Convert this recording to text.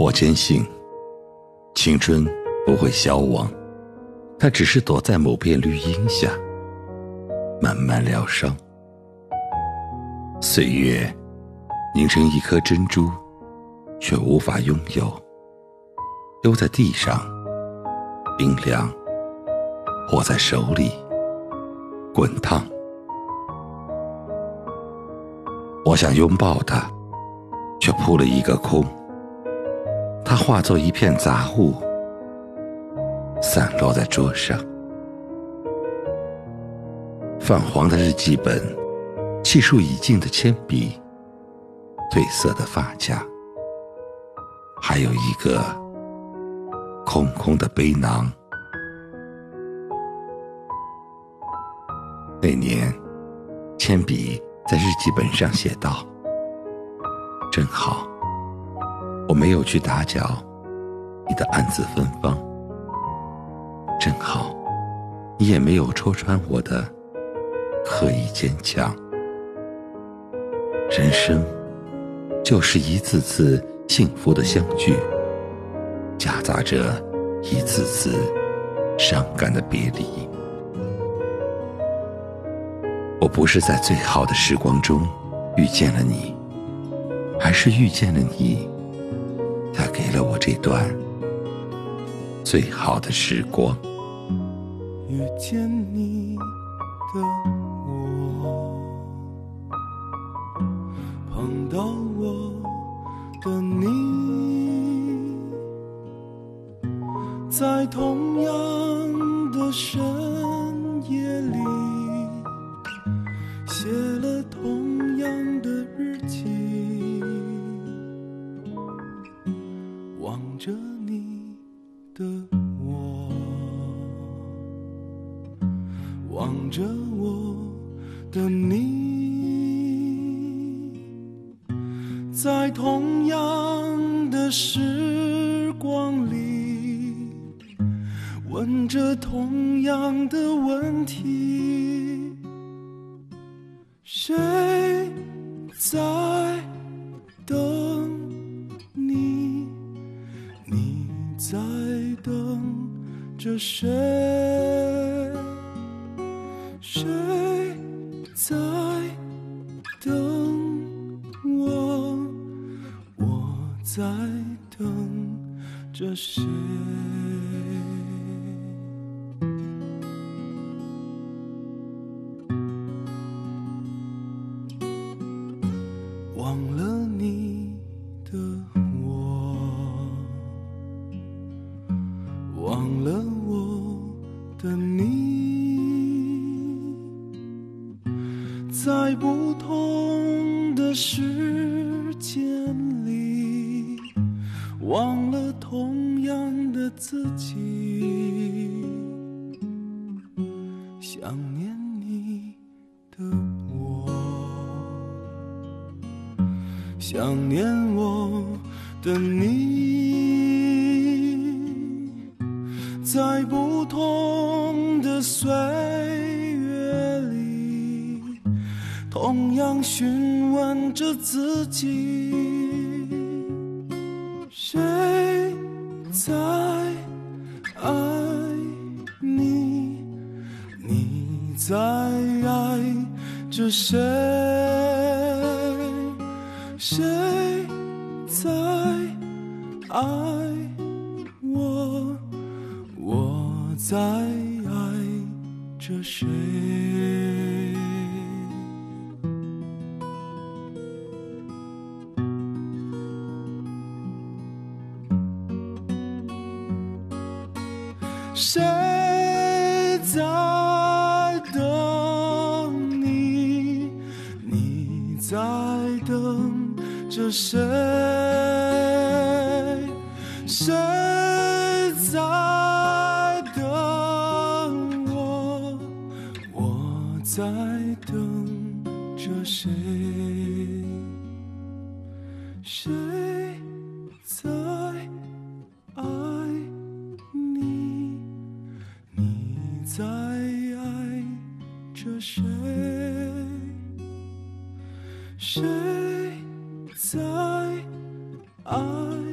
我坚信，青春不会消亡，它只是躲在某片绿荫下，慢慢疗伤。岁月凝成一颗珍珠，却无法拥有，丢在地上，冰凉；握在手里，滚烫。我想拥抱它，却扑了一个空。它化作一片杂物，散落在桌上。泛黄的日记本，气数已尽的铅笔，褪色的发夹，还有一个空空的背囊。那年，铅笔在日记本上写道：“真好。”我没有去打搅你的暗自芬芳，正好，你也没有戳穿我的刻意坚强。人生就是一次次幸福的相聚，夹杂着一次次伤感的别离。我不是在最好的时光中遇见了你，而是遇见了你。他给了我这段最好的时光。遇见你的我，碰到我的你，在同样的深夜里，写了同着你的我，望着我的你，在同样的时光里，问着同样的问题，谁在？着谁？谁在等我？我在等着谁？忘了我的你，在不同的时间里，忘了同样的自己。想念你的我，想念我的你。在不同的岁月里，同样询问着自己：谁在爱你？你在爱着谁？谁在爱在爱着谁？谁在等你？你在等着谁？谁在等着谁？谁在爱你？你？在爱着谁？谁在爱？